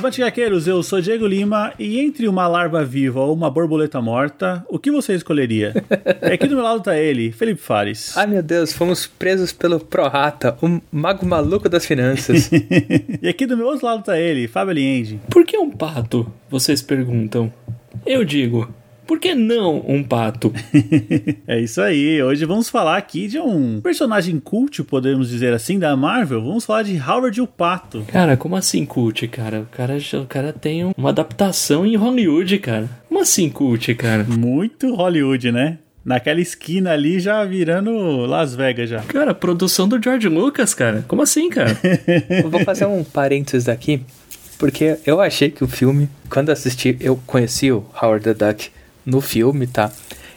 Avante Gaqueiros, eu sou Diego Lima e entre uma larva viva ou uma borboleta morta, o que você escolheria? e aqui do meu lado tá ele, Felipe Fares. Ai meu Deus, fomos presos pelo Prorata, o mago maluco das finanças. e aqui do meu outro lado tá ele, Fábio Aliende. Por que um pato? Vocês perguntam. Eu digo, por que não um pato? é isso aí. Hoje vamos falar aqui de um personagem cult, podemos dizer assim, da Marvel. Vamos falar de Howard o Pato. Cara, como assim cult, cara? O cara, o cara tem uma adaptação em Hollywood, cara. Como assim cult, cara? Muito Hollywood, né? Naquela esquina ali já virando Las Vegas já. Cara, produção do George Lucas, cara. Como assim, cara? eu vou fazer um parênteses aqui, porque eu achei que o filme, quando assisti, eu conheci o Howard the Duck no filme, tá?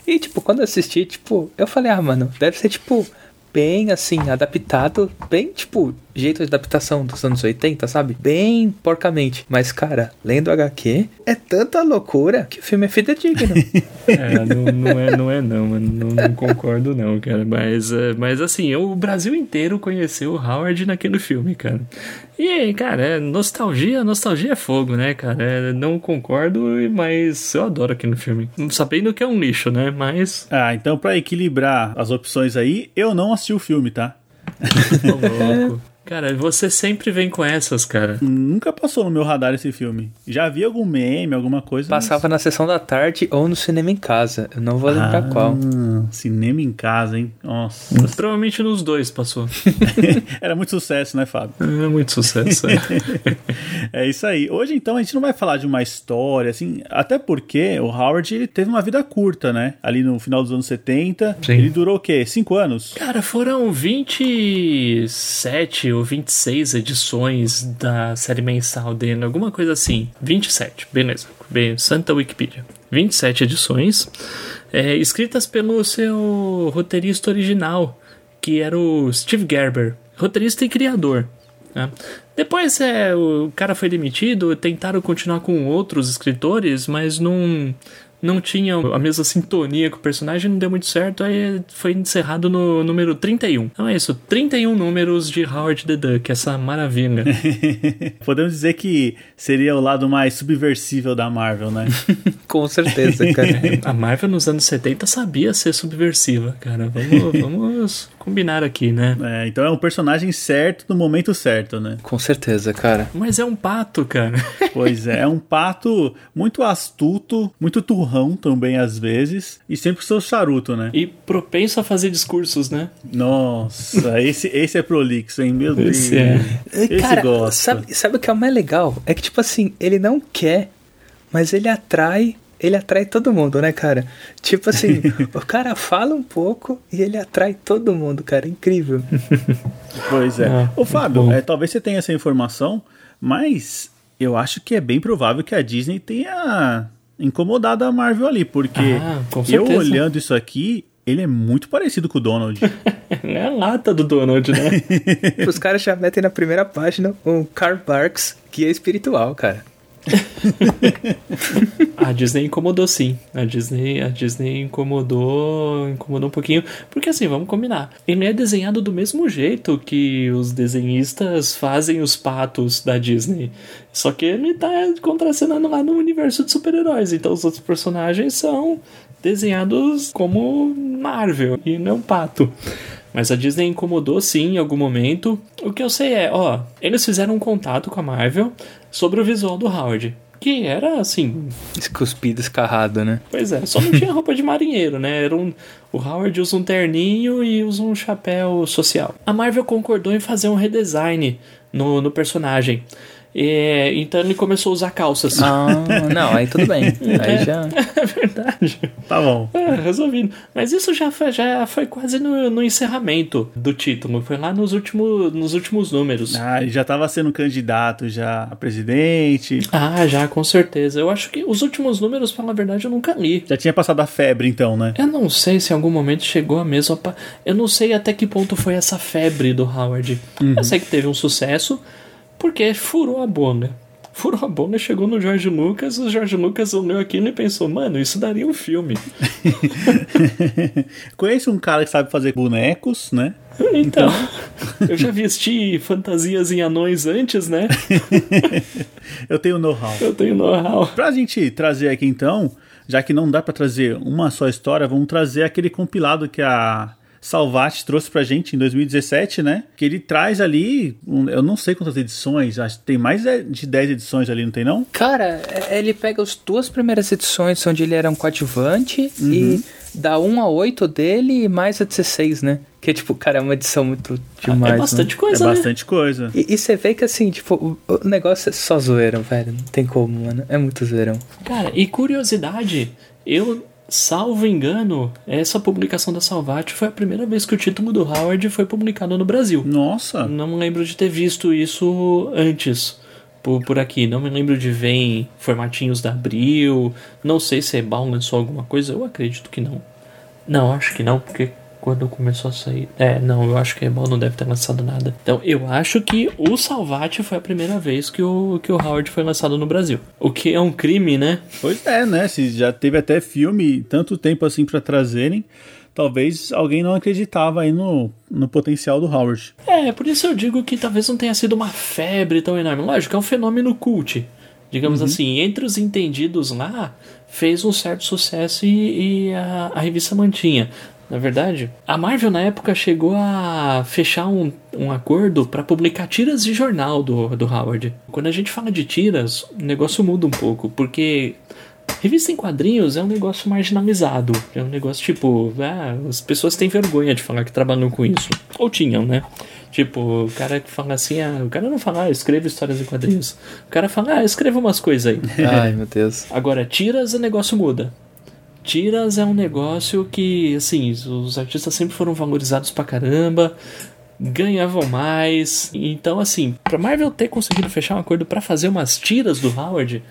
E, tipo, quando eu assisti, tipo, eu falei, ah, mano, deve ser, tipo, bem, assim, adaptado, bem, tipo, jeito de adaptação dos anos 80, sabe? Bem porcamente. Mas, cara, lendo HQ, é tanta loucura que o filme é fidedigno. é, não, não, é, não é não, mano. Não, não concordo não, cara. Mas, é, mas assim, o Brasil inteiro conheceu o Howard naquele filme, cara. E, cara, é nostalgia, nostalgia é fogo, né, cara? É, não concordo, mas eu adoro aquele filme. Sabendo que é um lixo, né? Mas... Ah, então pra equilibrar as opções aí, eu não assisti o filme, tá? Tô louco. Cara, você sempre vem com essas, cara. Nunca passou no meu radar esse filme. Já vi algum meme, alguma coisa. Passava mas... na sessão da tarde ou no cinema em casa. Eu não vou lembrar ah, qual. Cinema em casa, hein? Nossa. Provavelmente nos dois passou. Era muito sucesso, né, Fábio? Era muito sucesso. É. é isso aí. Hoje, então, a gente não vai falar de uma história, assim, até porque o Howard ele teve uma vida curta, né? Ali no final dos anos 70. Sim. Ele durou o quê? Cinco anos? Cara, foram 27 ou 26 edições da série mensal dele, alguma coisa assim. 27, beleza. Bem, Santa Wikipedia. 27 edições, é, escritas pelo seu roteirista original, que era o Steve Gerber, roteirista e criador. Né? Depois é, o cara foi demitido, tentaram continuar com outros escritores, mas não, não tinha a mesma sintonia com o personagem, não deu muito certo, aí foi encerrado no número 31. Então é isso, 31 números de Howard the Duck, essa maravilha. Podemos dizer que seria o lado mais subversível da Marvel, né? com certeza, cara. a Marvel nos anos 70 sabia ser subversiva, cara. Vamos, vamos combinar aqui, né? É, então é um personagem certo no momento certo, né? Com certeza, cara. Mas é um pato, cara. pois é, é um pato muito astuto, muito turrão também às vezes, e sempre com seu charuto, né? E propenso a fazer discursos, né? Nossa, esse, esse é prolixo, hein? Meu Deus. Esse é. Esse cara, gosta. Sabe, sabe o que é o mais legal? É que, tipo assim, ele não quer, mas ele atrai ele atrai todo mundo, né, cara? Tipo assim, o cara fala um pouco e ele atrai todo mundo, cara. Incrível. Pois é. Ah, Ô, Fábio, é, talvez você tenha essa informação, mas eu acho que é bem provável que a Disney tenha incomodado a Marvel ali, porque ah, eu olhando isso aqui, ele é muito parecido com o Donald. é a lata do Donald, né? Os caras já metem na primeira página um Carl Barks, que é espiritual, cara. a Disney incomodou sim. A Disney, a Disney incomodou, incomodou um pouquinho, porque assim, vamos combinar. Ele é desenhado do mesmo jeito que os desenhistas fazem os patos da Disney. Só que ele tá contracenando lá no universo de super-heróis, então os outros personagens são desenhados como Marvel e não pato. Mas a Disney incomodou sim em algum momento. O que eu sei é, ó, eles fizeram um contato com a Marvel sobre o visual do Howard. Que era assim. Escuspido, escarrado, né? Pois é, só não tinha roupa de marinheiro, né? Era um, o Howard usa um terninho e usa um chapéu social. A Marvel concordou em fazer um redesign no, no personagem. É, então ele começou a usar calças. Ah, não, aí tudo bem. Aí é, já. É verdade. Tá bom. É, resolvido. Mas isso já foi, já foi quase no, no encerramento do título. Foi lá nos últimos, nos últimos números. Ah, já tava sendo candidato já a presidente. Ah, já, com certeza. Eu acho que os últimos números, pela verdade, eu nunca li. Já tinha passado a febre, então, né? Eu não sei se em algum momento chegou a mesma. Eu não sei até que ponto foi essa febre do Howard. Uhum. Eu sei que teve um sucesso, porque furou a bolha. Furou a bolha, chegou no George Lucas, o George Lucas olhou aquilo e pensou, mano, isso daria um filme. Conheço um cara que sabe fazer bonecos, né? Então, então. eu já vesti fantasias em anões antes, né? eu tenho know-how. Eu tenho know-how. Pra gente trazer aqui então, já que não dá para trazer uma só história, vamos trazer aquele compilado que a Salvati trouxe pra gente em 2017, né? Que ele traz ali, um, eu não sei quantas edições, acho que tem mais de 10 edições ali, não tem não? Cara, é, ele pega as duas primeiras edições onde ele era um coadjuvante uhum. e dá 1 a 8 dele e mais a 16, né? Que, tipo, cara, é uma edição muito demais. É bastante né? coisa, É né? bastante coisa. E, e, você vê que, assim, tipo, o, o negócio é só zoeira, velho. Não tem como, mano. É muito zoeirão. Cara, e curiosidade, eu Salvo engano, essa publicação da Salvati foi a primeira vez que o título do Howard foi publicado no Brasil. Nossa! Não me lembro de ter visto isso antes por, por aqui. Não me lembro de ver em formatinhos da Abril. Não sei se Ebal lançou alguma coisa. Eu acredito que não. Não, acho que não, porque quando começou a sair. É, não, eu acho que a Ebal não deve ter lançado nada. Então, eu acho que o Salvati foi a primeira vez que o, que o Howard foi lançado no Brasil. O que é um crime, né? Pois é, né? Se já teve até filme tanto tempo assim para trazerem, talvez alguém não acreditava aí no, no potencial do Howard. É, por isso eu digo que talvez não tenha sido uma febre tão enorme. Lógico, é um fenômeno cult. Digamos uhum. assim, entre os entendidos lá, fez um certo sucesso e, e a, a revista mantinha na verdade. A Marvel na época chegou a fechar um, um acordo para publicar tiras de jornal do, do Howard. Quando a gente fala de tiras, o negócio muda um pouco, porque revista em quadrinhos é um negócio marginalizado. É um negócio tipo, ah, as pessoas têm vergonha de falar que trabalham com isso. Ou tinham, né? Tipo, o cara que fala assim, ah, o cara não fala, ah, escreva histórias em quadrinhos. O cara fala, ah, escreva umas coisas aí. Ai, meu Deus. Agora, tiras, o negócio muda. Tiras é um negócio que, assim, os artistas sempre foram valorizados pra caramba, ganhavam mais. Então, assim, pra Marvel ter conseguido fechar um acordo para fazer umas tiras do Howard,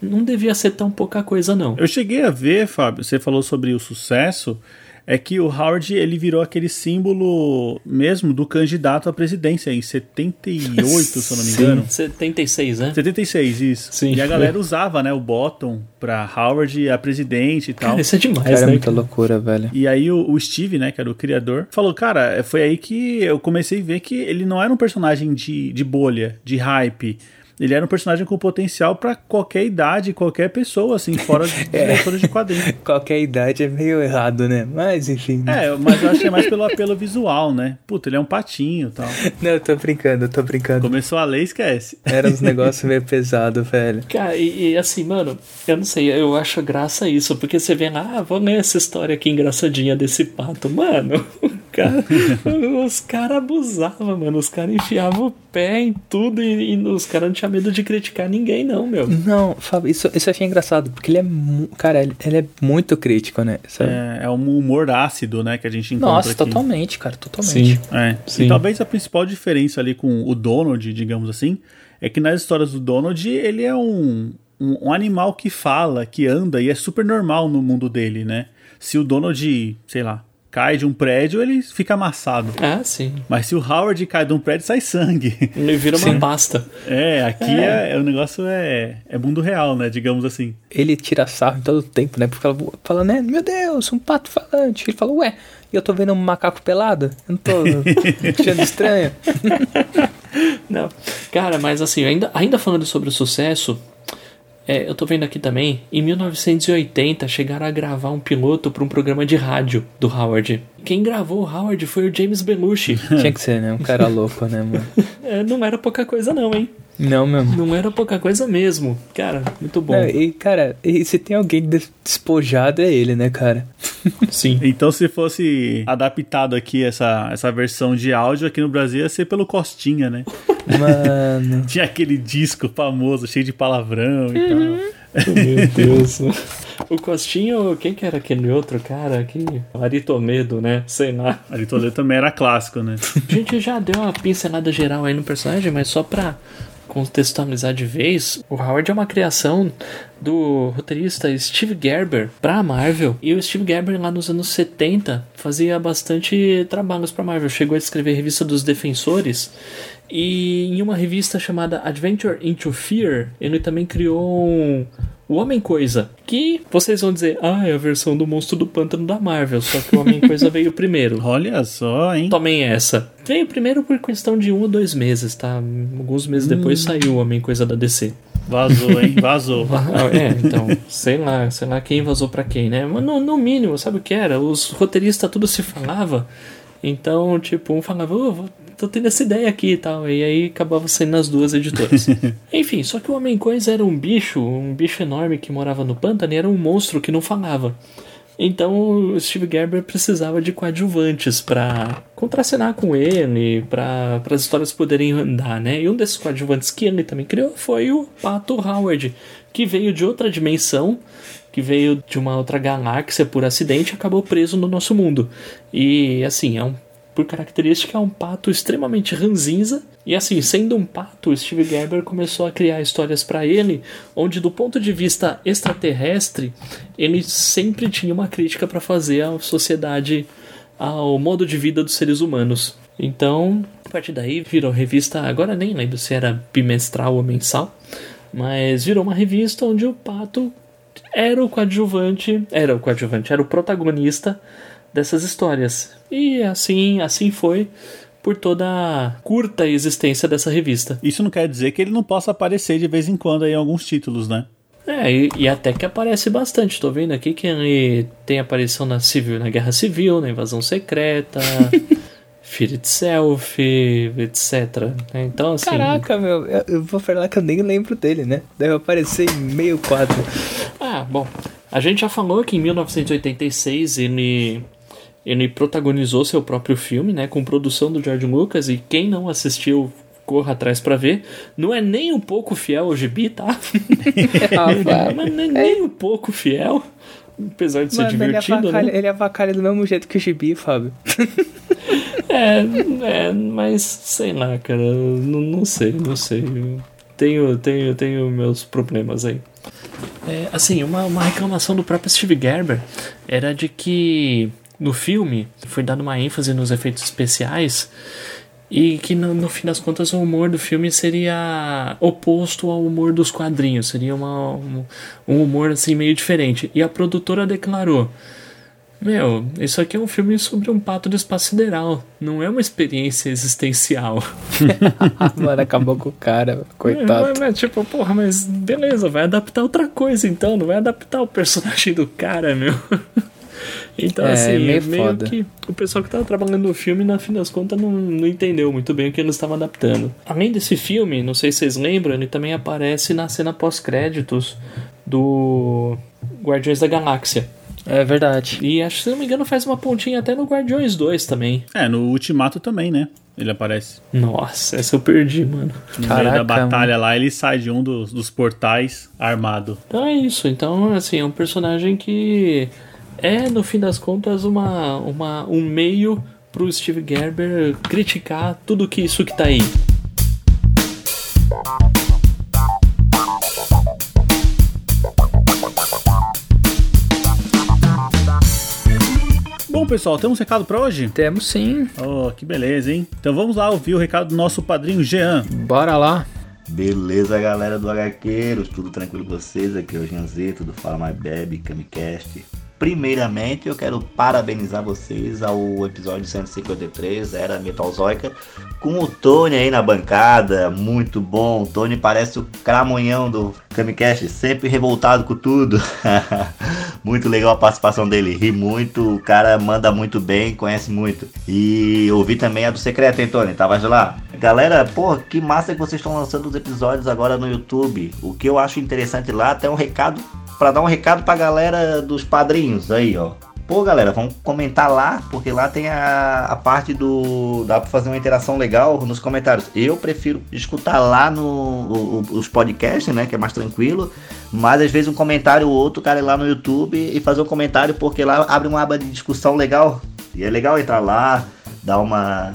não devia ser tão pouca coisa, não. Eu cheguei a ver, Fábio, você falou sobre o sucesso é que o Howard ele virou aquele símbolo mesmo do candidato à presidência em 78, se eu não me engano. 76, né? 76, isso. Sim. E a galera usava, né, o bottom pra Howard a presidente e tal. Cara, isso é demais, cara, né? É muita loucura, velho. E aí o, o, Steve, né, que era o criador, falou, cara, foi aí que eu comecei a ver que ele não era um personagem de, de bolha, de hype ele era um personagem com potencial para qualquer idade, qualquer pessoa, assim, fora de é. de quadrinhos. qualquer idade é meio errado, né? Mas enfim. Né? É, mas eu acho que é mais pelo apelo visual, né? Puta, ele é um patinho e tal. Não, eu tô brincando, eu tô brincando. Começou a ler, esquece. Era uns negócios meio pesado, velho. Cara, e, e, assim, mano, eu não sei, eu acho graça isso, porque você vê lá, ah, vou ler essa história aqui engraçadinha desse pato. Mano, cara, os caras abusavam, mano. Os caras enfiavam o pé em tudo e, e os caras não tinham medo de criticar ninguém, não, meu. Não, Fábio, isso, isso eu achei engraçado, porque ele é. Cara, ele, ele é muito crítico, né? É, é um humor ácido, né, que a gente encontra. Nossa, aqui. totalmente, cara, totalmente. Sim, é. Sim. E talvez a principal diferença ali com o Donald, digamos assim, é que nas histórias do Donald, ele é um, um, um animal que fala, que anda e é super normal no mundo dele, né? Se o Donald, sei lá, cai de um prédio, ele fica amassado. Ah, sim. Mas se o Howard cai de um prédio, sai sangue. Ele vira uma pasta. É, aqui é. é. o negócio é, é mundo real, né? Digamos assim. Ele tira sarro em todo o tempo, né? Porque ela fala, né? Meu Deus, um pato falante. Ele fala, ué, e eu tô vendo um macaco pelado? Eu não tô achando estranho. não. Cara, mas assim, ainda, ainda falando sobre o sucesso, é, eu tô vendo aqui também, em 1980 chegaram a gravar um piloto para um programa de rádio do Howard. Quem gravou o Howard foi o James Belushi. Tinha que ser, né? Um cara louco, né, mano? É, não era pouca coisa não, hein? Não mesmo. Não era pouca coisa mesmo. Cara, muito bom. Não, e, cara, e se tem alguém despojado é ele, né, cara? Sim. então, se fosse adaptado aqui essa, essa versão de áudio aqui no Brasil, ia ser pelo Costinha, né? Mano. Tinha aquele disco famoso, cheio de palavrão e uhum. tal. Meu Deus. O Costinho, quem que era aquele outro cara aqui? Aritomedo, né? Sei lá. Aritomedo também era clássico, né? A gente já deu uma pincelada geral aí no personagem, mas só pra contextualizar de vez, o Howard é uma criação do roteirista Steve Gerber para a Marvel. E o Steve Gerber lá nos anos 70 fazia bastante trabalhos para a Marvel. Chegou a escrever a revista dos Defensores e em uma revista chamada Adventure into Fear, ele também criou um, o Homem-Coisa, que vocês vão dizer, ah, é a versão do Monstro do Pântano da Marvel, só que o Homem-Coisa veio primeiro. Olha só, hein? Tomem essa. Veio primeiro por questão de um ou dois meses, tá? Alguns meses hum. depois saiu o Homem-Coisa da DC. Vazou, hein? Vazou. é, então, sei lá, sei lá quem vazou para quem, né? Mas no, no, mínimo, sabe o que era? Os roteiristas tudo se falava. Então, tipo, um falava, oh, tô tendo essa ideia aqui e tal. E aí acabava saindo nas duas editoras. Enfim, só que o Homem-Coisa era um bicho, um bicho enorme que morava no pântano e era um monstro que não falava. Então o Steve Gerber precisava de coadjuvantes para contracenar com ele, para as histórias poderem andar, né? E um desses coadjuvantes que ele também criou foi o Pato Howard, que veio de outra dimensão, que veio de uma outra galáxia por acidente e acabou preso no nosso mundo. E assim, é um por característica, é um pato extremamente ranzinza. E assim, sendo um pato, Steve Gerber começou a criar histórias para ele, onde do ponto de vista extraterrestre, ele sempre tinha uma crítica para fazer à sociedade, ao modo de vida dos seres humanos. Então, a partir daí virou revista, agora nem lembro se era bimestral ou mensal, mas virou uma revista onde o pato era o coadjuvante, era o coadjuvante, era o protagonista dessas histórias. E assim, assim foi por toda a curta existência dessa revista. Isso não quer dizer que ele não possa aparecer de vez em quando em alguns títulos, né? É, e, e, até que aparece bastante. Tô vendo aqui que ele tem aparição na civil, na Guerra Civil, na Invasão Secreta, Fear Itself, etc. Então, assim. Caraca, meu, eu vou falar que eu nem lembro dele, né? Deve aparecer em meio quadro. ah, bom. A gente já falou que em 1986 ele ele protagonizou seu próprio filme, né, com produção do George Lucas e quem não assistiu corra atrás para ver. Não é nem um pouco fiel ao gibi, tá? Ah, Mas não é nem um pouco fiel, apesar de ser Mano, divertido, ele né? Ele avacalha do mesmo jeito que o gibi, Fábio. é, é, mas sei lá, cara, não, não sei, não sei. Tenho, tenho, tenho meus problemas aí. É, assim, uma, uma reclamação do próprio Steve Gerber era de que no filme foi dado uma ênfase nos efeitos especiais e que no, no, fim das contas o humor do filme seria oposto ao humor dos quadrinhos, seria uma, um, um humor assim meio diferente. E a produtora declarou: Meu, isso aqui é um filme sobre um pato do espaço sideral, não é uma experiência existencial. Mano, acabou com o cara, coitado. É, mas, tipo, porra, mas beleza, vai adaptar outra coisa então, não vai adaptar o personagem do cara, meu. Então, é, assim, meio, meio que o pessoal que estava trabalhando no filme, na fim das contas, não, não entendeu muito bem o que eles estavam adaptando. Além desse filme, não sei se vocês lembram, ele também aparece na cena pós-créditos do Guardiões da Galáxia. É verdade. E acho que, se não me engano, faz uma pontinha até no Guardiões 2 também. É, no Ultimato também, né? Ele aparece. Nossa, essa eu perdi, mano. No Caraca, meio da batalha mano. lá, ele sai de um dos, dos portais armado. Então é isso. Então, assim, é um personagem que é, no fim das contas, uma, uma, um meio pro Steve Gerber criticar tudo que isso que tá aí. Bom, pessoal, temos um recado para hoje? Temos sim. Oh, que beleza, hein? Então vamos lá ouvir o recado do nosso padrinho Jean. Bora lá. Beleza, galera do HQueiros, tudo tranquilo com vocês? Aqui é o Jeanzito do Fala Mais Bebe, Camicast. Primeiramente, eu quero parabenizar vocês ao episódio 153, Era Metalzoica, com o Tony aí na bancada, muito bom. O Tony parece o cramonhão do Camicast, sempre revoltado com tudo. Muito legal a participação dele. Ri muito, o cara manda muito bem, conhece muito. E ouvi também a do Secreto, hein, Tony? Tava lá. Galera, pô, que massa que vocês estão lançando os episódios agora no YouTube. O que eu acho interessante lá, até um recado, para dar um recado pra galera dos padrinhos aí, ó. Pô, galera, vamos comentar lá, porque lá tem a, a parte do. dá pra fazer uma interação legal nos comentários. Eu prefiro escutar lá no o, os podcasts, né? Que é mais tranquilo. Mas às vezes um comentário ou outro, cara, ir lá no YouTube e fazer um comentário, porque lá abre uma aba de discussão legal. E é legal entrar lá, dar uma,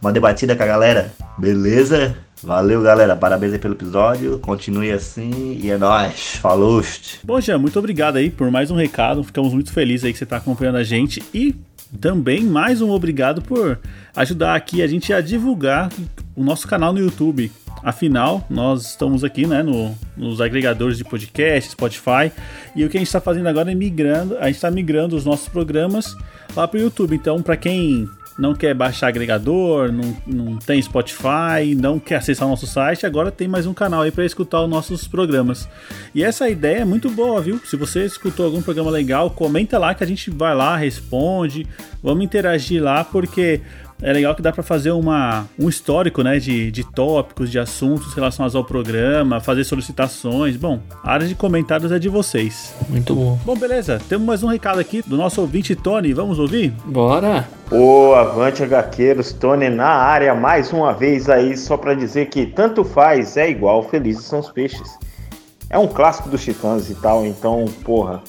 uma debatida com a galera. Beleza? Valeu, galera. Parabéns aí pelo episódio. Continue assim e é nóis. Falou. Bom, Jean, muito obrigado aí por mais um recado. Ficamos muito felizes aí que você está acompanhando a gente. E também mais um obrigado por ajudar aqui a gente a divulgar o nosso canal no YouTube. Afinal, nós estamos aqui né, no, nos agregadores de podcast, Spotify, e o que a gente está fazendo agora é migrando, a gente está migrando os nossos programas lá para o YouTube. Então, para quem não quer baixar agregador, não, não tem Spotify, não quer acessar o nosso site, agora tem mais um canal aí para escutar os nossos programas. E essa ideia é muito boa, viu? Se você escutou algum programa legal, comenta lá que a gente vai lá, responde, vamos interagir lá, porque é legal que dá para fazer uma, um histórico né, de, de tópicos, de assuntos relacionados ao programa, fazer solicitações. Bom, a área de comentários é de vocês. Muito bom. Bom, beleza. Temos mais um recado aqui do nosso ouvinte Tony. Vamos ouvir? Bora! Ô, Avante HQueiros, Tony na área mais uma vez aí, só para dizer que tanto faz, é igual, felizes são os peixes. É um clássico dos Titãs e tal, então, porra,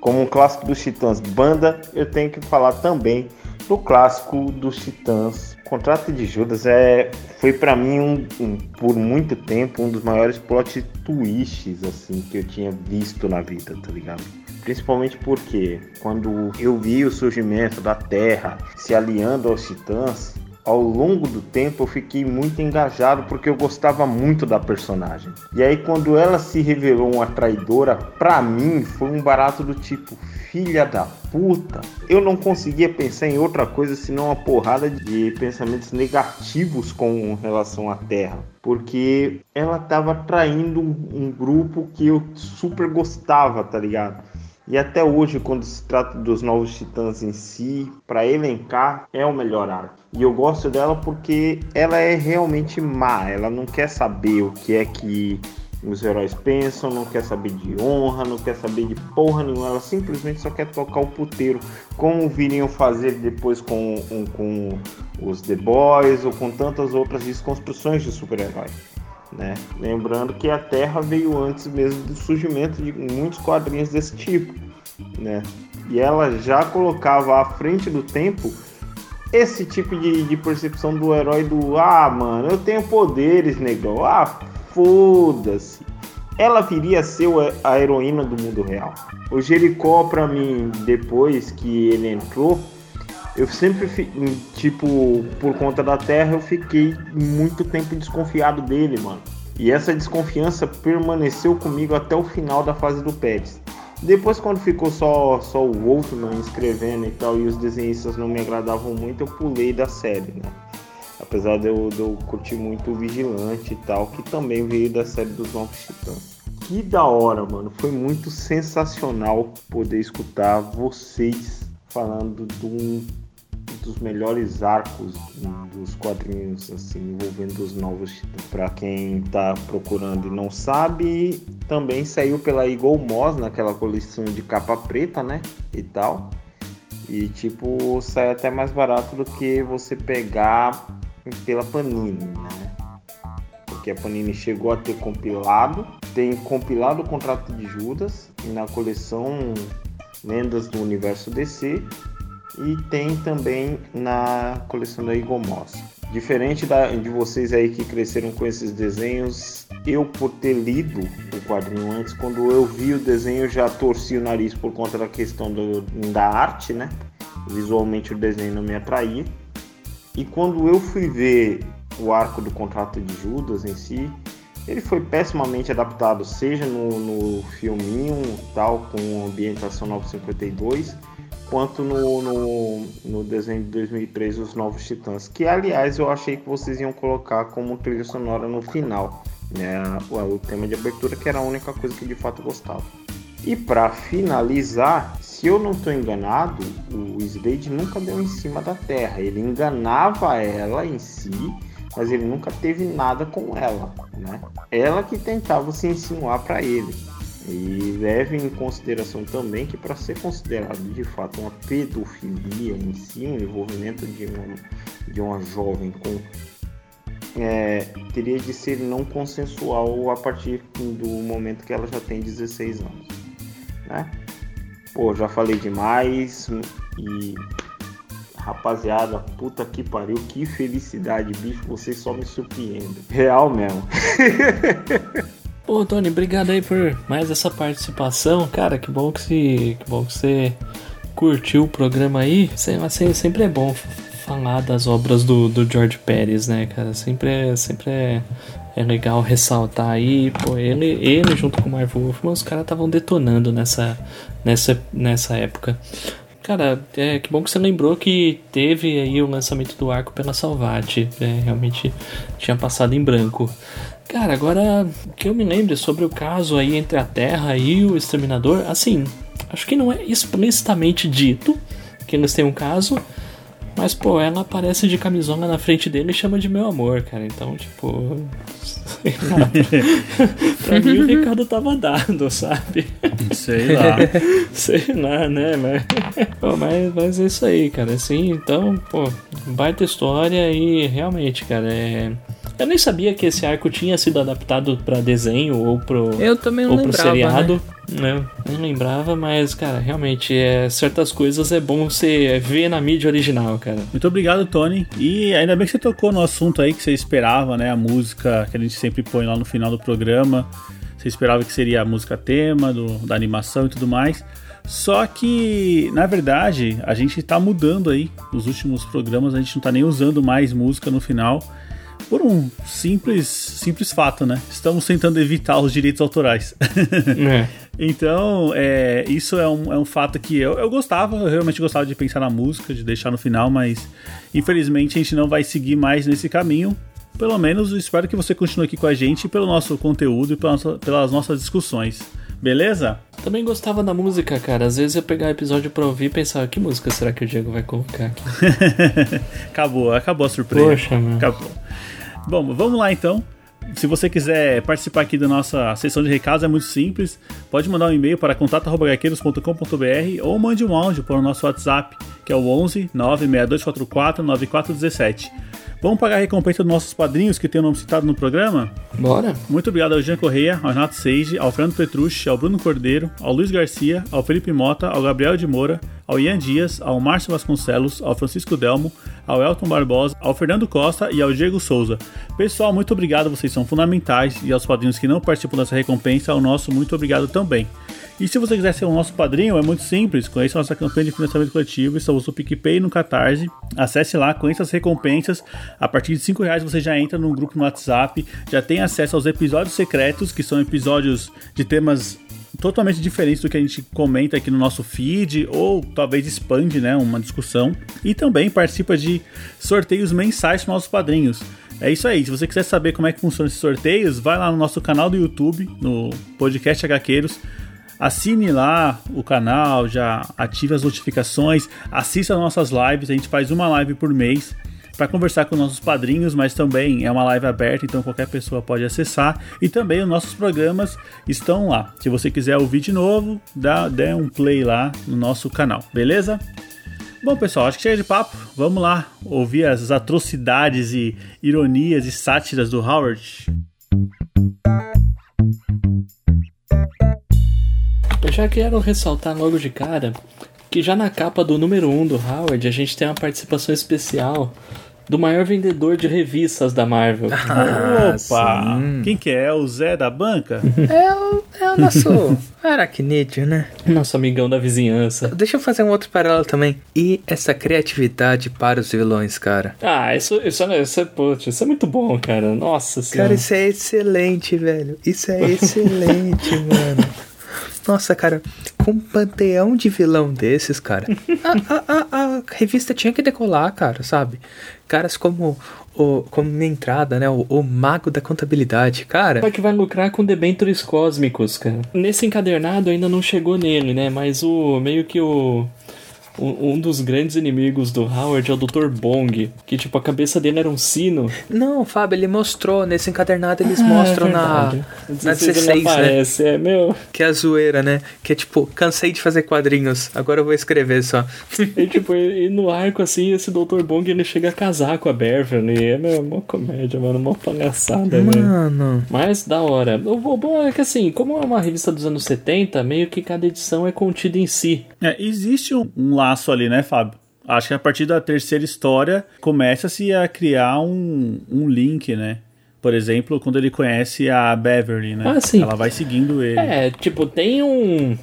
como um clássico dos Titãs banda, eu tenho que falar também do clássico dos Titãs. O Contrato de Judas é, foi para mim um, um, por muito tempo um dos maiores plot twists assim que eu tinha visto na vida, tá ligado? Principalmente porque quando eu vi o surgimento da Terra se aliando aos Titãs, ao longo do tempo eu fiquei muito engajado porque eu gostava muito da personagem. E aí quando ela se revelou uma traidora, pra mim foi um barato do tipo, filha da puta. Eu não conseguia pensar em outra coisa senão uma porrada de pensamentos negativos com relação à Terra. Porque ela tava traindo um, grupo que eu super gostava, tá ligado? E até hoje, quando se trata dos novos titãs em si, para elencar, é o melhor arco. E eu gosto dela porque ela é realmente má. Ela não quer saber o que é que os heróis pensam, não quer saber de honra, não quer saber de porra nenhuma, ela simplesmente só quer tocar o puteiro, como viriam fazer depois com, com, com os The Boys ou com tantas outras desconstruções de super-herói. Né? Lembrando que a Terra veio antes mesmo do surgimento de muitos quadrinhos desse tipo. Né? E ela já colocava à frente do tempo esse tipo de, de percepção do herói do ah, mano, eu tenho poderes, negão. Ah, foda-se. Ela viria a ser a heroína do mundo real. O Jericó, pra mim, depois que ele entrou, eu sempre, tipo, por conta da Terra, eu fiquei muito tempo desconfiado dele, mano. E essa desconfiança permaneceu comigo até o final da fase do Pérez. Depois, quando ficou só, só o Wolfman escrevendo e tal, e os desenhistas não me agradavam muito, eu pulei da série, né? Apesar de eu, de eu curtir muito o Vigilante e tal, que também veio da série dos Novos Titãs. Que da hora, mano. Foi muito sensacional poder escutar vocês falando de um dos melhores arcos dos quadrinhos assim envolvendo os novos titãs. Para quem tá procurando e não sabe, também saiu pela Eagle Moss naquela coleção de capa preta, né? E tal. E tipo, sai até mais barato do que você pegar pela Panini, né? Porque a Panini chegou a ter compilado, tem compilado o contrato de Judas na coleção Lendas do Universo DC e tem também na coleção da Igomos. Diferente da, de vocês aí que cresceram com esses desenhos, eu por ter lido o quadrinho antes, quando eu vi o desenho já torci o nariz por conta da questão do, da arte, né? Visualmente o desenho não me atraía. E quando eu fui ver o arco do contrato de Judas em si, ele foi pessimamente adaptado, seja no, no filminho tal, com ambientação 952, quanto no, no, no, desenho de 2003, Os Novos Titãs, que aliás eu achei que vocês iam colocar como trilha sonora no final, né? O, o tema de abertura, que era a única coisa que de fato gostava. E para finalizar, se eu não estou enganado, o Slade nunca deu em cima da Terra. Ele enganava ela em si, mas ele nunca teve nada com ela, né? Ela que tentava se insinuar para ele. E leve em consideração também que para ser considerado de fato uma pedofilia em si, um envolvimento de uma, de uma jovem com é, teria de ser não consensual a partir do momento que ela já tem 16 anos, né? Pô, já falei demais e rapaziada, puta que pariu, que felicidade, bicho, vocês só me surpreendem. Real mesmo. Pô, Tony, obrigado aí por mais essa participação. Cara, que bom que, se, que, bom que você curtiu o programa aí. Sempre, sempre é bom falar das obras do, do George Pérez, né, cara? Sempre é, sempre é, é legal ressaltar aí. Pô, ele, ele junto com o Marvel Wolfman, os caras estavam detonando nessa, nessa, nessa época. Cara, é que bom que você lembrou que teve aí o lançamento do arco pela Salvati. É, realmente tinha passado em branco. Cara, agora que eu me lembro sobre o caso aí entre a Terra e o Exterminador, assim, acho que não é explicitamente dito que eles têm um caso, mas, pô, ela aparece de camisola na frente dele e chama de meu amor, cara. Então, tipo. pra mim o recado tava dado, sabe? Sei lá. Sei lá, né? Mas, pô, mas, mas é isso aí, cara. Assim, então, pô, baita história e realmente, cara, é. Eu nem sabia que esse arco tinha sido adaptado para desenho ou pro, Eu também não ou pro lembrava, seriado. Né? né? Nem lembrava, mas, cara, realmente, é, certas coisas é bom você ver na mídia original, cara. Muito obrigado, Tony. E ainda bem que você tocou no assunto aí que você esperava, né? A música que a gente sempre põe lá no final do programa. Você esperava que seria a música tema do, da animação e tudo mais. Só que, na verdade, a gente tá mudando aí. Nos últimos programas a gente não tá nem usando mais música no final por um simples, simples fato, né? Estamos tentando evitar os direitos autorais. É. então, é, isso é um, é um fato que eu, eu gostava, eu realmente gostava de pensar na música, de deixar no final, mas infelizmente a gente não vai seguir mais nesse caminho. Pelo menos espero que você continue aqui com a gente pelo nosso conteúdo e pelas, pelas nossas discussões. Beleza? Também gostava da música, cara. Às vezes eu pegar episódio pra ouvir e pensar, que música será que o Diego vai colocar aqui? acabou, acabou a surpresa. Poxa, mano. Acabou. Bom, vamos lá então. Se você quiser participar aqui da nossa sessão de recados, é muito simples. Pode mandar um e-mail para contato.gaqueiros.com.br ou mande um áudio para o nosso WhatsApp, que é o 11 96244 9417. Vamos pagar a recompensa dos nossos padrinhos que tem o nome citado no programa? Bora! Muito obrigado ao Jean Correia, ao Renato Seiji, ao Fernando Petrucci, ao Bruno Cordeiro, ao Luiz Garcia, ao Felipe Mota, ao Gabriel de Moura, ao Ian Dias, ao Márcio Vasconcelos, ao Francisco Delmo, ao Elton Barbosa, ao Fernando Costa e ao Diego Souza. Pessoal, muito obrigado, vocês são fundamentais. E aos padrinhos que não participam dessa recompensa, ao nosso muito obrigado também. E se você quiser ser o nosso padrinho, é muito simples. Conheça a nossa campanha de financiamento coletivo. Estamos no PicPay no Catarse. Acesse lá, conheça as recompensas. A partir de 5 reais você já entra num grupo no WhatsApp. Já tem acesso aos episódios secretos, que são episódios de temas totalmente diferentes do que a gente comenta aqui no nosso feed, ou talvez expande né, uma discussão. E também participa de sorteios mensais para nossos padrinhos. É isso aí. Se você quiser saber como é que funcionam esses sorteios, vai lá no nosso canal do YouTube, no podcast HQueiros Assine lá o canal, já ative as notificações, assista nossas lives, a gente faz uma live por mês para conversar com nossos padrinhos, mas também é uma live aberta, então qualquer pessoa pode acessar. E também os nossos programas estão lá. Se você quiser ouvir de novo, dá, dê um play lá no nosso canal, beleza? Bom, pessoal, acho que chega de papo. Vamos lá ouvir as atrocidades e ironias e sátiras do Howard. Já quero ressaltar logo de cara que já na capa do número 1 um do Howard a gente tem uma participação especial do maior vendedor de revistas da Marvel. Ah, Opa! Sim. Quem que é? O Zé da banca? É o, é o nosso aracnídeo, né? Nosso amigão da vizinhança. Deixa eu fazer um outro paralelo também. E essa criatividade para os vilões, cara? Ah, isso, isso, isso, é, putz, isso é muito bom, cara. Nossa senhora. Cara, isso é excelente, velho. Isso é excelente, mano. Nossa, cara, com um panteão de vilão desses, cara, a, a, a, a revista tinha que decolar, cara, sabe? Caras como o, como minha entrada, né? O, o, mago da contabilidade, cara. É que vai lucrar com debentures cósmicos, cara. Nesse encadernado ainda não chegou nele, né? Mas o meio que o um, dos grandes inimigos do Howard é o Dr. Bong, que tipo, a cabeça dele era um sino. Não, Fábio, ele mostrou, nesse encadernado eles ah, mostram é na, na 16, né? aparece, né? É, meu. Que é a zoeira, né? Que é tipo, cansei de fazer quadrinhos, agora eu vou escrever só. E tipo, e no arco assim, esse Dr. Bong ele chega a casar com a Beverly. É meu, uma comédia, mano, uma palhaçada, Mano. Né? Mas da hora. O bom é que assim, como é uma revista dos anos 70, meio que cada edição é contida em si. É, existe um, um laço ali, né, Fábio? Acho que a partir da terceira história começa-se a criar um, um link, né? Por exemplo, quando ele conhece a Beverly, né? Ah, sim. Ela vai seguindo ele. É, tipo, tem um.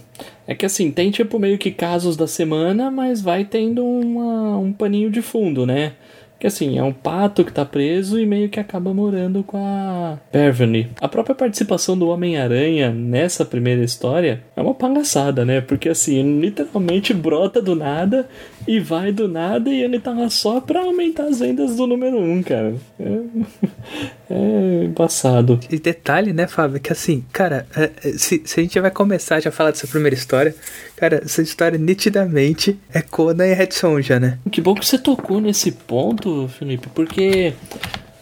É que assim, tem tipo meio que casos da semana, mas vai tendo uma, um paninho de fundo, né? Que assim, é um pato que tá preso e meio que acaba morando com a Beverly. A própria participação do Homem-Aranha nessa primeira história é uma palhaçada, né? Porque assim, literalmente brota do nada e vai do nada e ele tá lá só pra aumentar as vendas do número 1, um, cara. É, é embaçado. E detalhe, né, Fábio, que assim, cara, é, é, se, se a gente vai começar já a falar dessa primeira história, Cara, essa história nitidamente é Conan e Red Sonja, né? Que bom que você tocou nesse ponto, Felipe, porque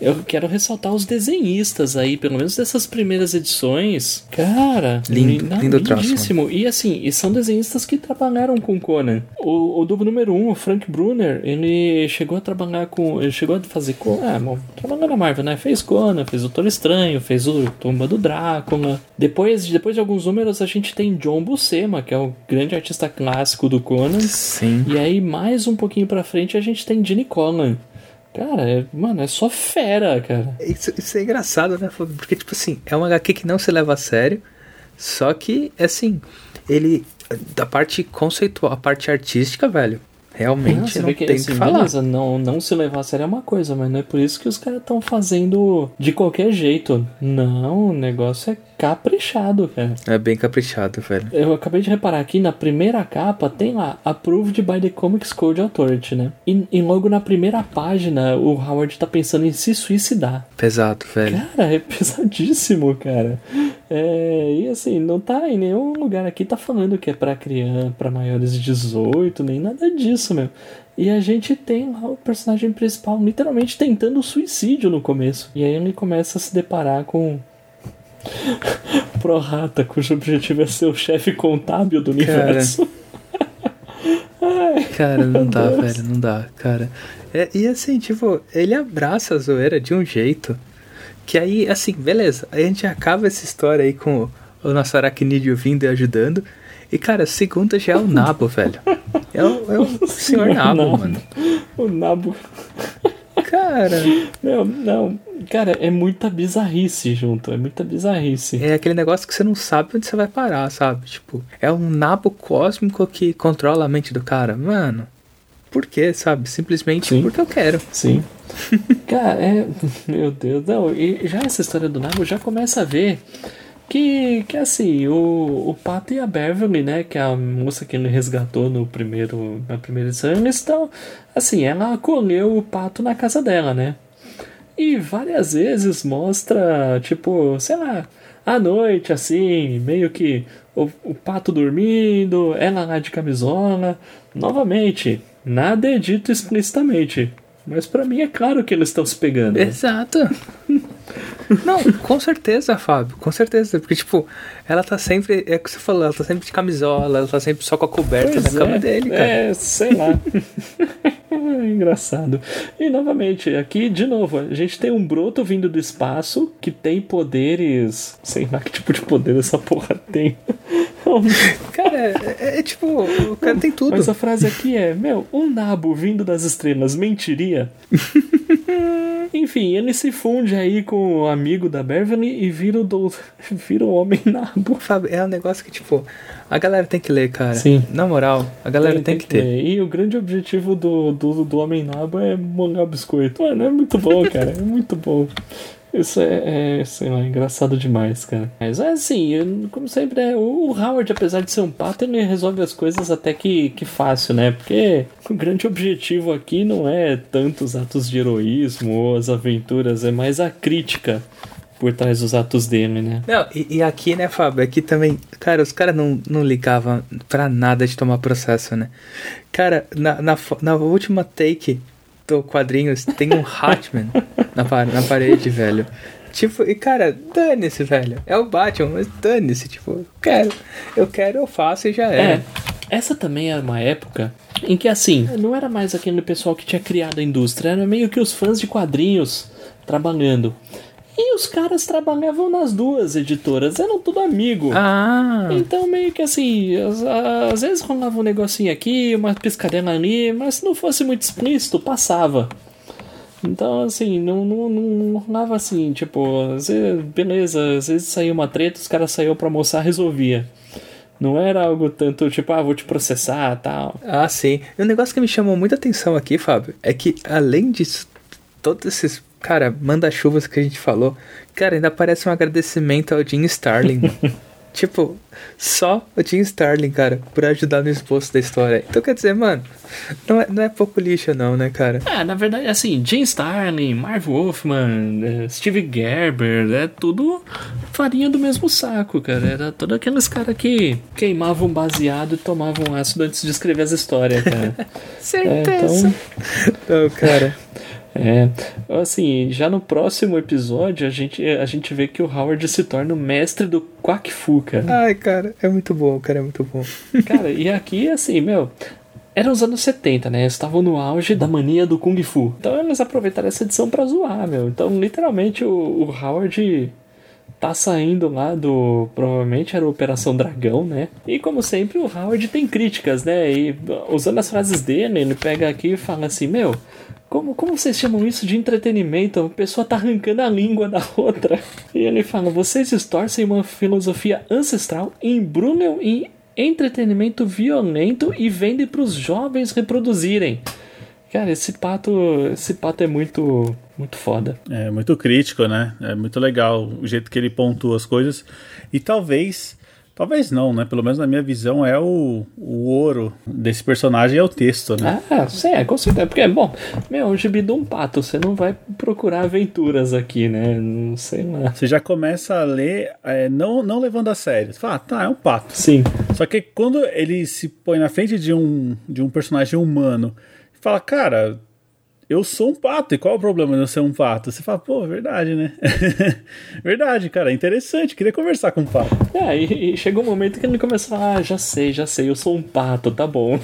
eu quero ressaltar os desenhistas aí, pelo menos dessas primeiras edições. Cara, lindo, lindo lindíssimo. Traço, e assim, e são desenhistas que trabalharam com Conan. O, o número 1, um, o Frank Brunner, ele chegou a trabalhar com. Ele chegou a fazer. Ah, bom, trabalhou na Marvel, né? Fez Conan, fez o Toro Estranho, fez o Tumba do Drácula. Depois, depois de alguns números, a gente tem John Buscema, que é o grande artista clássico do Conan. Sim. E aí, mais um pouquinho pra frente, a gente tem Gene Colan Cara, é, mano, é só fera, cara. Isso, isso é engraçado, né? Porque, tipo assim, é um HQ que não se leva a sério, só que, assim, ele. Da parte conceitual, a parte artística, velho, realmente não, não que, tem assim, que falar. Beleza, não, não se levar a sério é uma coisa, mas não é por isso que os caras estão fazendo de qualquer jeito. Não, o negócio é caprichado, cara. É bem caprichado, velho. Eu acabei de reparar aqui, na primeira capa tem lá, Approved by the Comics Code Authority, né? E, e logo na primeira página, o Howard tá pensando em se suicidar. Pesado, velho. Cara, é pesadíssimo, cara. É, e assim, não tá em nenhum lugar aqui tá falando que é pra criança, pra maiores de 18, nem nada disso, meu. E a gente tem lá o personagem principal literalmente tentando suicídio no começo. E aí ele começa a se deparar com Prorata, cujo objetivo é ser o chefe contábil do universo. Ai, cara, não dá, Deus. velho, não dá, cara. É, e assim, tipo, ele abraça a zoeira de um jeito que aí, assim, beleza. Aí a gente acaba essa história aí com o nosso aracnídeo vindo e ajudando. E, cara, segunda já é o Nabo, velho. É o, é o senhor Nabo, mano. O Nabo. Cara. Meu, não. Cara, é muita bizarrice junto. É muita bizarrice. É aquele negócio que você não sabe onde você vai parar, sabe? Tipo, é um nabo cósmico que controla a mente do cara. Mano, por quê, sabe? Simplesmente Sim. porque eu quero. Sim. cara, é. Meu Deus. Não, e já essa história do nabo já começa a ver que, que assim, o, o Pato e a Beverly, né, que é a moça que ele resgatou no primeiro, na primeira edição, eles estão, assim, ela acolheu o Pato na casa dela, né? E várias vezes mostra, tipo, sei lá, à noite, assim, meio que o, o Pato dormindo, ela lá de camisola. Novamente, nada é dito explicitamente. Mas para mim é claro que eles estão se pegando. Exato. Não, com certeza, Fábio, com certeza. Porque, tipo, ela tá sempre. É o que você falou, ela tá sempre de camisola, ela tá sempre só com a coberta pois na é, cama dele, cara. É, sei lá. Engraçado. E novamente, aqui, de novo, a gente tem um broto vindo do espaço que tem poderes. Sei lá que tipo de poder essa porra tem. cara, é, é, é, tipo, o cara tem tudo. Mas a frase aqui é: Meu, um nabo vindo das estrelas mentiria? Enfim, ele se funde aí com o amigo da Beverly e vira o, do... vira o homem nabo. Fábio, é um negócio que, tipo, a galera tem que ler, cara. Sim. Na moral, a galera tem, tem, tem que, ter. Ler. E o grande objetivo do, do, do Homem Nabo é molhar biscoito. Mano, é muito bom, cara. É muito bom. Isso é, é, sei lá, engraçado demais, cara. Mas é assim, como sempre, é, o Howard, apesar de ser um pato, ele resolve as coisas até que, que fácil, né? Porque o grande objetivo aqui não é tantos atos de heroísmo ou as aventuras, é mais a crítica por trás dos atos dele, né? Não, e, e aqui, né, Fábio, aqui também, cara, os caras não, não ligavam pra nada de tomar processo, né? Cara, na, na, na última take do quadrinhos tem um Hatman na, na parede, velho. Tipo, e cara, dane-se, velho. É o Batman, mas dane-se, tipo, eu quero, eu quero, eu faço e já é. é. Essa também era uma época em que, assim, não era mais aquele pessoal que tinha criado a indústria, era meio que os fãs de quadrinhos trabalhando. E os caras trabalhavam nas duas editoras, eram tudo amigo. Ah. Então, meio que assim, às, vezes rolava um negocinho aqui, uma piscadela ali, mas se não fosse muito explícito, passava. Então, assim, não, não, não rolava assim, tipo, às vezes, beleza, às vezes saía uma treta, os caras saíam pra almoçar, resolvia. Não era algo tanto tipo, ah, vou te processar tal. Ah, sim. E um negócio que me chamou muita atenção aqui, Fábio, é que além disso, todos esses Cara, manda-chuvas que a gente falou. Cara, ainda parece um agradecimento ao Jim Starlin. tipo, só o Jim Starlin, cara, por ajudar no esboço da história. Então quer dizer, mano, não é, não é pouco lixo, não, né, cara? É, na verdade, assim, Jim Starlin, Marv Wolfman, eh, Steve Gerber, é tudo farinha do mesmo saco, cara. Era todos aqueles caras que queimavam baseado e tomavam ácido antes de escrever as histórias, cara. Certeza. É, então... Não, cara. É, assim, já no próximo episódio a gente, a gente vê que o Howard se torna o mestre do Quack Fu, cara. Ai, cara, é muito bom, cara, é muito bom. Cara, e aqui, assim, meu, eram os anos 70, né? Estavam no auge da mania do Kung Fu. Então eles aproveitaram essa edição pra zoar, meu. Então, literalmente, o, o Howard tá saindo lá do. Provavelmente era Operação Dragão, né? E como sempre, o Howard tem críticas, né? E usando as frases dele, ele pega aqui e fala assim: Meu, como, como vocês chamam isso de entretenimento? A pessoa tá arrancando a língua da outra. E ele fala: vocês distorcem uma filosofia ancestral, embrulham em entretenimento violento e vendem para os jovens reproduzirem. Cara, esse pato, esse pato é muito, muito foda. É muito crítico, né? É muito legal o jeito que ele pontua as coisas. E talvez Talvez não, né? Pelo menos na minha visão é o, o ouro desse personagem é o texto, né? Ah, sim, é, com certeza. Porque, bom, meu, o gibi de um pato, você não vai procurar aventuras aqui, né? Não sei lá. Você já começa a ler, é, não, não levando a sério. Você fala, ah, tá, é um pato. Sim. Só que quando ele se põe na frente de um, de um personagem humano, fala, cara, eu sou um pato, e qual é o problema de eu ser um pato? Você fala, pô, verdade, né? verdade, cara, interessante, queria conversar com o pato. É, e, e chegou um momento que ele começou a ah, já sei, já sei, eu sou um pato, tá bom.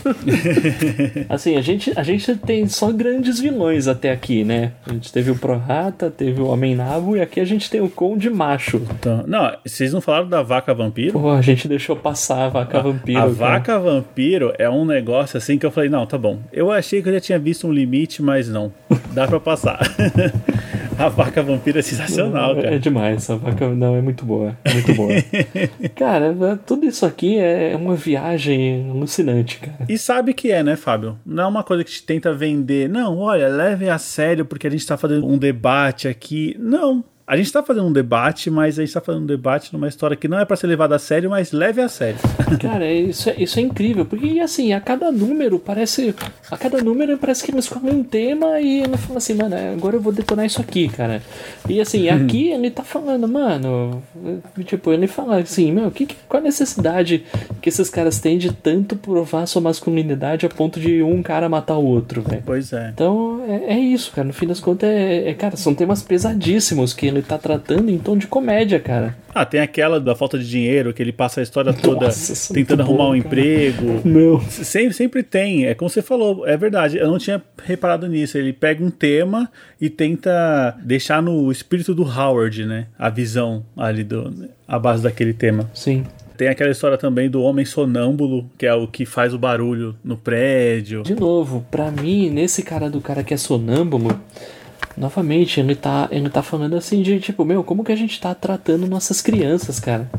assim, a gente, a gente tem só grandes vilões até aqui, né? A gente teve o Prorata, teve o Homem-Nabo, e aqui a gente tem o Conde Macho. Então, não, vocês não falaram da Vaca Vampiro? Pô, a gente deixou passar a Vaca a, Vampiro. A cara. Vaca Vampiro é um negócio assim que eu falei, não, tá bom. Eu achei que eu já tinha visto um limite, mas não. Dá pra passar. a vaca vampira é sensacional, cara. É demais. A vaca não é muito boa. É muito boa. cara, tudo isso aqui é uma viagem alucinante, cara. E sabe que é, né, Fábio? Não é uma coisa que te tenta vender. Não, olha, leve a sério porque a gente tá fazendo um debate aqui. Não. A gente tá fazendo um debate, mas a gente tá fazendo um debate numa história que não é para ser levada a sério, mas leve a sério. Cara, isso é, isso é incrível, porque assim, a cada número parece. A cada número parece que eles escolhem um tema e ele fala assim, mano, agora eu vou detonar isso aqui, cara. E assim, aqui ele tá falando, mano. Tipo, ele fala assim, meu, que, qual a necessidade que esses caras têm de tanto provar sua masculinidade a ponto de um cara matar o outro, velho? Pois é. Então, é, é, isso, cara. No fim das contas, é, é, cara, são temas pesadíssimos que ele tá tratando em tom de comédia, cara. Ah, tem aquela da falta de dinheiro, que ele passa a história toda Nossa, é tentando arrumar um cara. emprego. Não. Sempre, sempre tem. É como você falou, é verdade. Eu não tinha reparado nisso. Ele pega um tema e tenta deixar no espírito do Howard, né? A visão ali do. a base daquele tema. Sim. Tem aquela história também do homem sonâmbulo, que é o que faz o barulho no prédio. De novo, para mim, nesse cara do cara que é sonâmbulo, novamente, ele tá, ele tá falando assim de tipo, meu, como que a gente tá tratando nossas crianças, cara?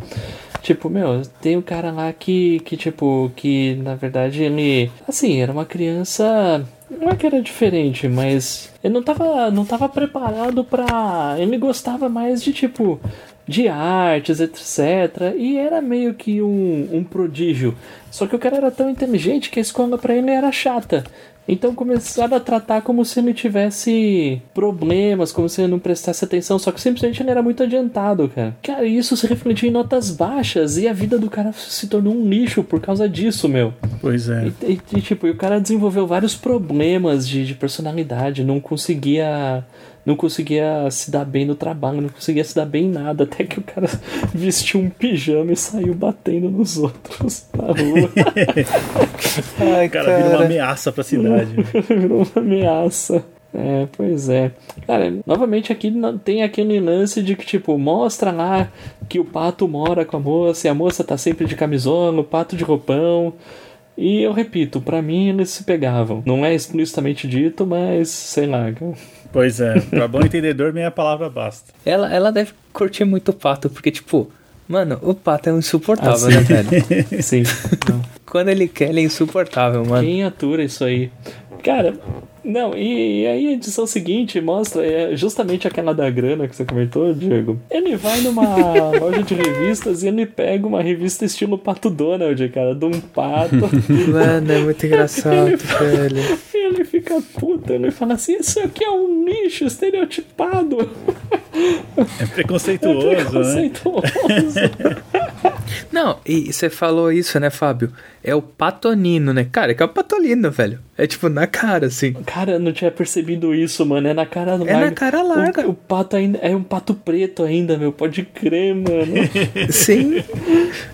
Tipo, meu, tem um cara lá que, que tipo, que na verdade ele, assim, era uma criança Não é que era diferente, mas ele não tava, não tava preparado pra. Ele gostava mais de tipo. De artes, etc. E era meio que um, um prodígio. Só que o cara era tão inteligente que a escola pra ele era chata. Então começaram a tratar como se ele tivesse problemas, como se ele não prestasse atenção, só que simplesmente ele era muito adiantado, cara. Cara, isso se refletiu em notas baixas e a vida do cara se tornou um lixo por causa disso, meu. Pois é. E, e, e tipo, o cara desenvolveu vários problemas de, de personalidade, não conseguia não conseguia se dar bem no trabalho, não conseguia se dar bem em nada, até que o cara vestiu um pijama e saiu batendo nos outros na rua. Ai, cara, cara, virou uma ameaça pra cidade. virou uma ameaça. É, pois é. Cara, novamente aqui tem aquele lance de que, tipo, mostra lá que o pato mora com a moça e a moça tá sempre de camisola, o pato de roupão. E eu repito, para mim eles se pegavam. Não é explicitamente dito, mas sei lá. Pois é, pra bom entendedor, minha palavra basta. Ela, ela deve curtir muito o pato, porque, tipo, mano, o pato é insuportável, ah, né, velho? sim. Quando ele quer, ele é insuportável, mano. Quem atura isso aí? Cara, não, e, e, aí a edição seguinte mostra é justamente aquela da grana que você comentou, Diego. Ele vai numa loja de revistas e ele pega uma revista estilo Pato Donald, cara, de um pato. Mano, é muito engraçado, ele, velho. Fica puta, ele fala assim: Isso aqui é um nicho estereotipado. É preconceituoso, é preconceituoso. Né? Não, e você falou isso, né, Fábio? É o patonino, né? Cara, é que é o patolino, velho. É tipo na cara, assim. Cara, eu não tinha percebido isso, mano. É na cara larga. É na cara larga. O, o, pato ainda é um pato preto ainda, meu. Pode crer, mano. Sim.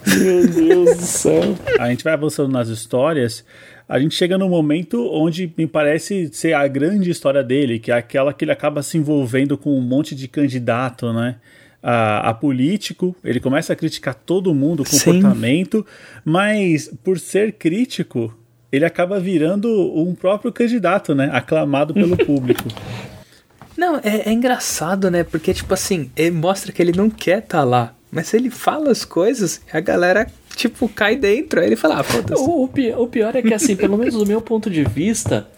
meu Deus do céu. A gente vai avançando nas histórias a gente chega num momento onde me parece ser a grande história dele, que é aquela que ele acaba se envolvendo com um monte de candidato, né? A, a, político, ele começa a criticar todo mundo, o comportamento, Sim. mas por ser crítico, ele acaba virando um próprio candidato, né? Aclamado pelo público. Não, é, é, engraçado, né? Porque, tipo assim, ele mostra que ele não quer estar tá lá. Mas ele fala as coisas, a galera tipo, cai dentro. Aí ele fala, ah, foda-se. O, o, pior é que, assim, pelo menos do meu ponto de vista,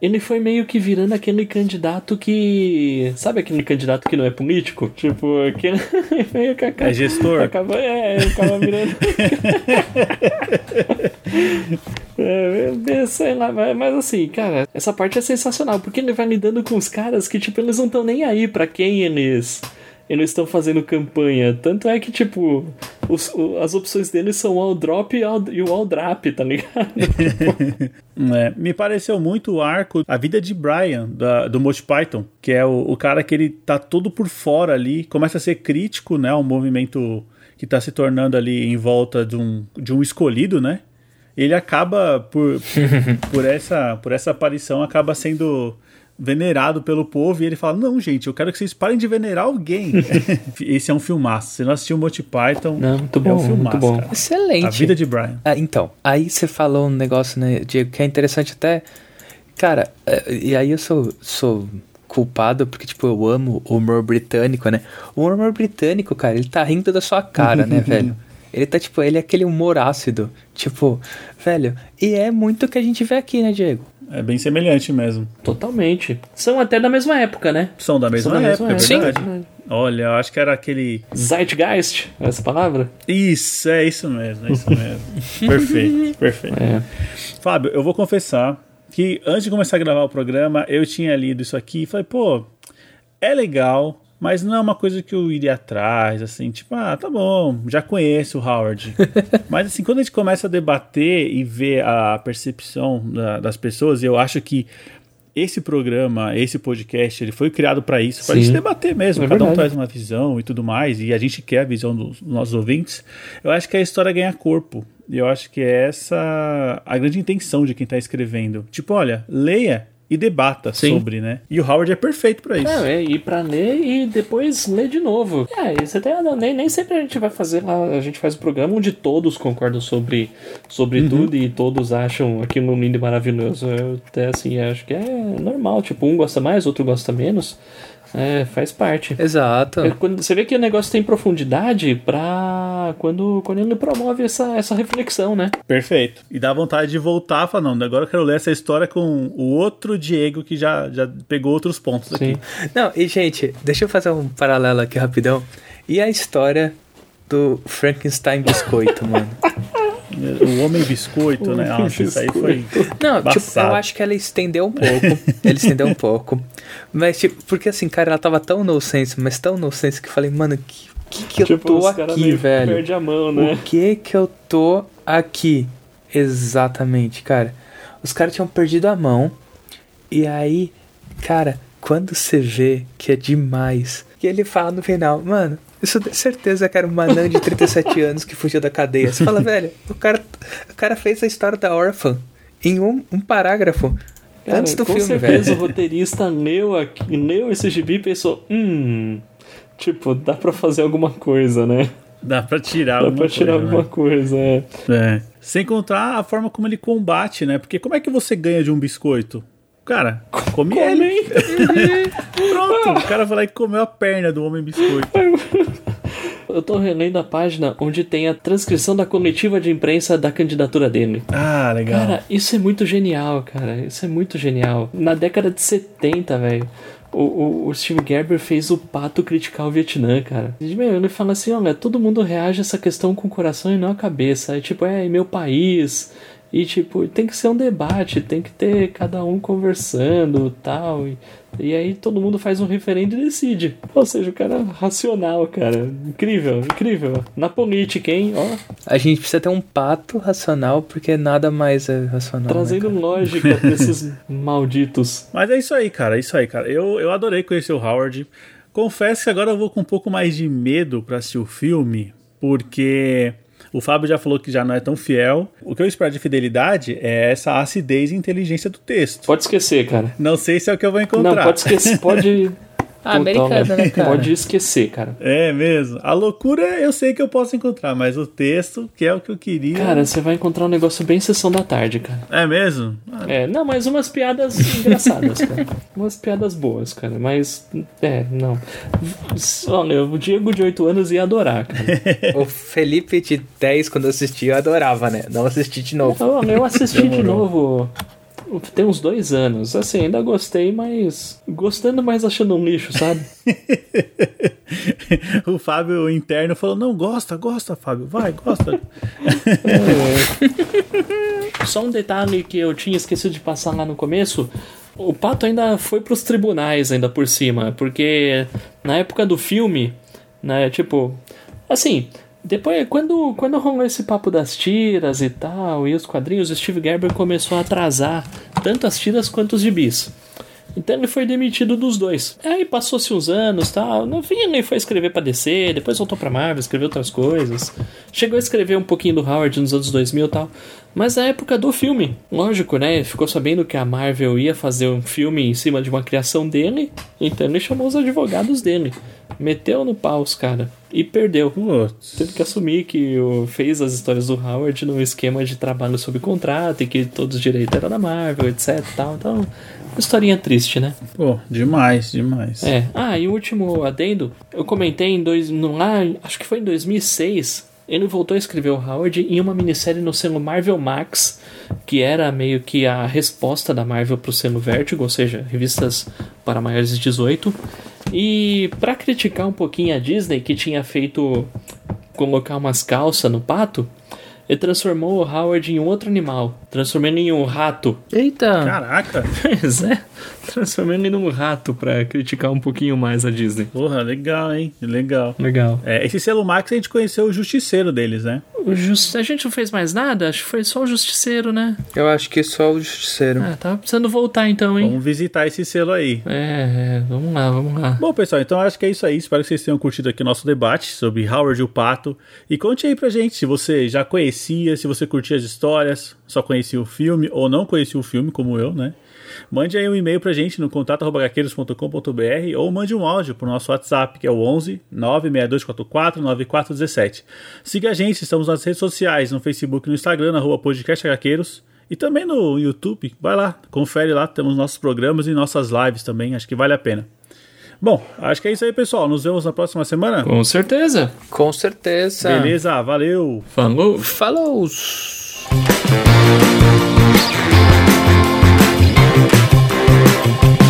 ele foi meio que virando aquele candidato que. Sabe aquele candidato que não é político? Tipo, aquele. meio que acaba, é gestor? Acaba, é, acaba virando. é, sei lá, mas, mas assim, cara, essa parte é sensacional, porque ele vai lidando com os caras que, tipo, eles não estão nem aí para quem eles eles estão fazendo campanha. Tanto é que, tipo, os, o, as opções deles são o all drop e, all, e o all drop, tá ligado? é, me pareceu muito o arco, a vida de Brian, da, do Monty Python, que é o, o, cara que ele tá todo por fora ali, começa a ser crítico, né, ao movimento que tá se tornando ali em volta de um, de um escolhido, né? Ele acaba, por, por, essa, por essa aparição, acaba sendo venerado pelo povo e ele fala: Não, gente, eu quero que vocês parem de venerar alguém. Esse é um filmaço. Você não assistiu o Monty Python? Não, muito bom. É um filmaço, muito bom. Cara. Excelente. A vida de Brian. Ah, então, aí você falou um negócio, né, Diego, que é interessante até. Cara, é, e aí eu sou, sou culpado porque, tipo, eu amo o humor britânico, né? O humor britânico, cara, ele tá rindo da sua cara, né, velho? Ele tá, tipo, ele é aquele humor ácido. Tipo, velho, e é muito o que a gente vê aqui, né, Diego? É bem semelhante mesmo. Totalmente. São até da mesma época, né? São da mesma, São da época, mesma época, é verdade. Sim. Olha, eu acho que era aquele. Zeitgeist, essa palavra? Isso, é isso mesmo, é isso mesmo. perfeito, perfeito. É. Fábio, eu vou confessar que antes de começar a gravar o programa, eu tinha lido isso aqui e falei, pô, é legal, mas não é uma coisa que eu iria atrás, assim, tipo, ah, tá bom, já conheço o Howard. mas assim, quando a gente começa a debater e ver a percepção da, das pessoas, eu acho que esse programa, esse podcast, ele foi criado para isso, para a gente debater mesmo. É Cada verdade. um traz uma visão e tudo mais, e a gente quer a visão dos nossos ouvintes. Eu acho que a história ganha corpo. E eu acho que é essa a grande intenção de quem está escrevendo. Tipo, olha, leia e debata Sim. sobre, né? E o Howard é perfeito para isso. É, é ir para ler e depois ler de novo. É, você tem, nem, nem sempre a gente vai fazer lá, a gente faz um programa onde todos concordam sobre, sobre uhum. tudo e todos acham aquilo lindo e maravilhoso. Eu até assim, acho que é normal, tipo, um gosta mais, outro gosta menos. É, faz parte. Exato. É, quando você vê que o negócio tem profundidade pra quando, quando ele promove essa, essa reflexão, né? Perfeito. E dá vontade de voltar e falar, não, agora eu quero ler essa história com o outro Diego que já, já pegou outros pontos Sim. aqui. Não, e gente, deixa eu fazer um paralelo aqui rapidão. E a história do Frankenstein Biscoito, mano? O Homem Biscoito, né? Nossa, isso aí foi. Não, tipo, eu acho que ela estendeu um pouco. Ele estendeu um pouco. Mas, tipo, porque assim, cara, ela tava tão no sense, mas tão no sense que eu falei, mano, que que, que tipo, eu tô aqui, velho? Perde a mão, né? O que que eu tô aqui? Exatamente, cara. Os caras tinham perdido a mão. E aí, cara, quando você vê que é demais, que ele fala no final, mano, isso de certeza que era um manã de 37 anos que fugiu da cadeia. Você fala, velho, o cara, o cara fez a história da órfã em um, um parágrafo. Cara, antes do com filme, certeza velho. o roteirista leu, aqui, leu esse gibi e pensou, hum, tipo, dá pra fazer alguma coisa, né? Dá pra tirar dá alguma pra tirar coisa, alguma né? coisa, é. é. Sem contar a forma como ele combate, né? Porque como é que você ganha de um biscoito? Cara, come ele. Pronto, o cara vai lá e comeu a perna do homem biscoito. Eu tô relendo a página onde tem a transcrição da coletiva de imprensa da candidatura dele. Ah, legal. Cara, isso é muito genial, cara. Isso é muito genial. Na década de 70, velho. O, o, o, Steve Gerber fez o pato criticar o Vietnã, cara. Meu, ele fala assim: olha, todo mundo reage a essa questão com o coração e não a cabeça. É tipo, é meu país. E tipo, tem que ser um debate, tem que ter cada um conversando tal. E, e aí todo mundo faz um referendo e decide. Ou seja, o cara é racional, cara. Incrível, incrível. Na política, hein? Ó. A gente precisa ter um pato racional, porque nada mais é racional. Trazendo né, lógica pra esses malditos. Mas é isso aí, cara. É isso aí, cara. Eu, eu adorei conhecer o Howard. Confesso que agora eu vou com um pouco mais de medo pra assistir o filme, porque o Fábio já falou que já não é tão fiel. O que eu espero de fidelidade é essa acidez e inteligência do texto. Pode esquecer, cara. Não sei se é o que eu vou encontrar. Não, pode esquecer. Pode. Ah, americano, né, cara? Pode esquecer, cara. É mesmo. A loucura eu sei que eu posso encontrar, mas o texto, que é o que eu queria. Cara, você vai encontrar um negócio bem sessão da tarde, cara. É mesmo? Ah. É, não, mas umas piadas engraçadas, cara. Umas piadas boas, cara. Mas, é, não. Olha, o Diego de 8 anos ia adorar, cara. o Felipe de 10, quando eu assisti, eu adorava, né? Não assisti de novo. Não, eu assisti de novo tem uns dois anos. Assim, ainda gostei, mas. Gostando, mas achando um lixo, sabe? o Fábio interno falou: não, gosta, gosta, Fábio, vai, gosta. é. Só um detalhe que eu tinha esquecido de passar lá no começo. O Pato ainda foi pros tribunais, ainda por cima, porque na época do filme, né, tipo. Assim, depois, quando, quando rolou esse papo das tiras e tal, e os quadrinhos, o Steve Gerber começou a atrasar tanto as tiras quanto os gibis. Então ele foi demitido dos dois. Aí passou-se uns anos tal. No fim ele foi escrever pra DC, depois voltou pra Marvel, escreveu outras coisas. Chegou a escrever um pouquinho do Howard nos anos 2000 e tal. Mas na época do filme, lógico, né? Ficou sabendo que a Marvel ia fazer um filme em cima de uma criação dele. Então ele chamou os advogados dele. Meteu no pau os cara. E perdeu. Putz. Teve que assumir que fez as histórias do Howard no esquema de trabalho sob contrato e que todos os direitos eram da Marvel, etc. Tal. Então, historinha triste, né? Pô, demais, demais. É. Ah, e o último adendo, eu comentei em dois, no, lá, acho que foi em 2006, ele voltou a escrever o Howard em uma minissérie no selo Marvel Max, que era meio que a resposta da Marvel pro selo Vertigo, ou seja, revistas para maiores de 18. E para criticar um pouquinho a Disney, que tinha feito colocar umas calças no pato, ele transformou o Howard em um outro animal, transformando em um rato. Eita! Caraca! Pois é, transformando em um rato pra criticar um pouquinho mais a Disney. Porra, legal, hein? Legal. Legal. É, esse selo Max a gente conheceu o justiceiro deles, né? O just... A gente não fez mais nada? Acho que foi só o Justiceiro, né? Eu acho que só o Justiceiro. Ah, tava precisando voltar então, hein? Vamos visitar esse selo aí. É, é, vamos lá, vamos lá. Bom, pessoal, então acho que é isso aí. Espero que vocês tenham curtido aqui o nosso debate sobre Howard e o Pato. E conte aí pra gente se você já conhecia, se você curtia as histórias, só conhecia o filme ou não conhecia o filme, como eu, né? Mande aí um e-mail pra gente no contato.gaqueiros.com.br ou mande um áudio pro nosso WhatsApp, que é o 11 96244 9417. Siga a gente, estamos nas redes sociais, no Facebook e no Instagram, na rua Podcast Gaqueiros. E também no YouTube, vai lá, confere lá, temos nossos programas e nossas lives também, acho que vale a pena. Bom, acho que é isso aí, pessoal. Nos vemos na próxima semana? Com certeza. Com certeza. Beleza, valeu. Falou. Falou. you